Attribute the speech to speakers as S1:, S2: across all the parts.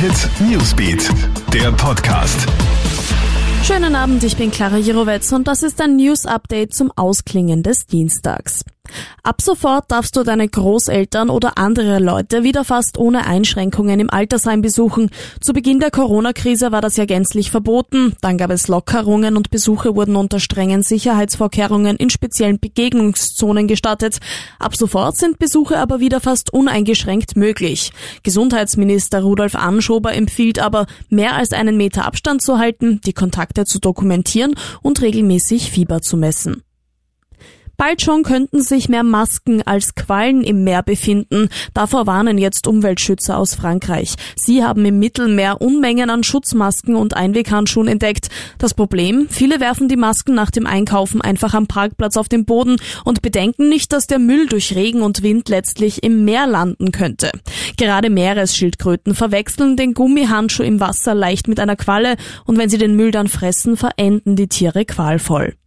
S1: Hit Newsbeat, der Podcast.
S2: Schönen Abend, ich bin Clara Jirovetz und das ist ein News Update zum Ausklingen des Dienstags. Ab sofort darfst du deine Großeltern oder andere Leute wieder fast ohne Einschränkungen im Altersheim besuchen. Zu Beginn der Corona-Krise war das ja gänzlich verboten. Dann gab es Lockerungen und Besuche wurden unter strengen Sicherheitsvorkehrungen in speziellen Begegnungszonen gestattet. Ab sofort sind Besuche aber wieder fast uneingeschränkt möglich. Gesundheitsminister Rudolf Anschober empfiehlt aber, mehr als einen Meter Abstand zu halten, die Kontakte zu dokumentieren und regelmäßig Fieber zu messen. Bald schon könnten sich mehr Masken als Quallen im Meer befinden. Davor warnen jetzt Umweltschützer aus Frankreich. Sie haben im Mittelmeer Unmengen an Schutzmasken und Einweghandschuhen entdeckt. Das Problem? Viele werfen die Masken nach dem Einkaufen einfach am Parkplatz auf den Boden und bedenken nicht, dass der Müll durch Regen und Wind letztlich im Meer landen könnte. Gerade Meeresschildkröten verwechseln den Gummihandschuh im Wasser leicht mit einer Qualle und wenn sie den Müll dann fressen, verenden die Tiere qualvoll.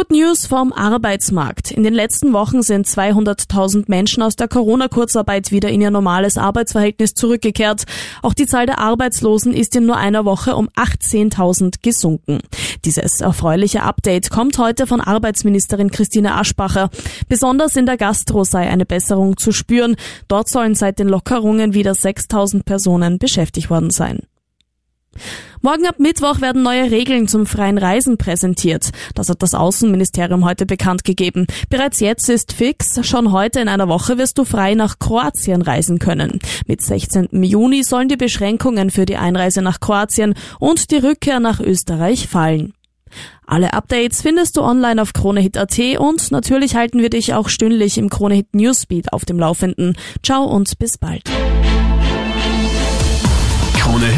S2: Good News vom Arbeitsmarkt. In den letzten Wochen sind 200.000 Menschen aus der Corona-Kurzarbeit wieder in ihr normales Arbeitsverhältnis zurückgekehrt. Auch die Zahl der Arbeitslosen ist in nur einer Woche um 18.000 gesunken. Dieses erfreuliche Update kommt heute von Arbeitsministerin Christine Aschbacher. Besonders in der Gastro sei eine Besserung zu spüren. Dort sollen seit den Lockerungen wieder 6.000 Personen beschäftigt worden sein. Morgen ab Mittwoch werden neue Regeln zum freien Reisen präsentiert. Das hat das Außenministerium heute bekannt gegeben. Bereits jetzt ist fix, schon heute in einer Woche wirst du frei nach Kroatien reisen können. Mit 16. Juni sollen die Beschränkungen für die Einreise nach Kroatien und die Rückkehr nach Österreich fallen. Alle Updates findest du online auf KroneHit.at und natürlich halten wir dich auch stündlich im KroneHit Newsbeat auf dem Laufenden. Ciao und bis bald.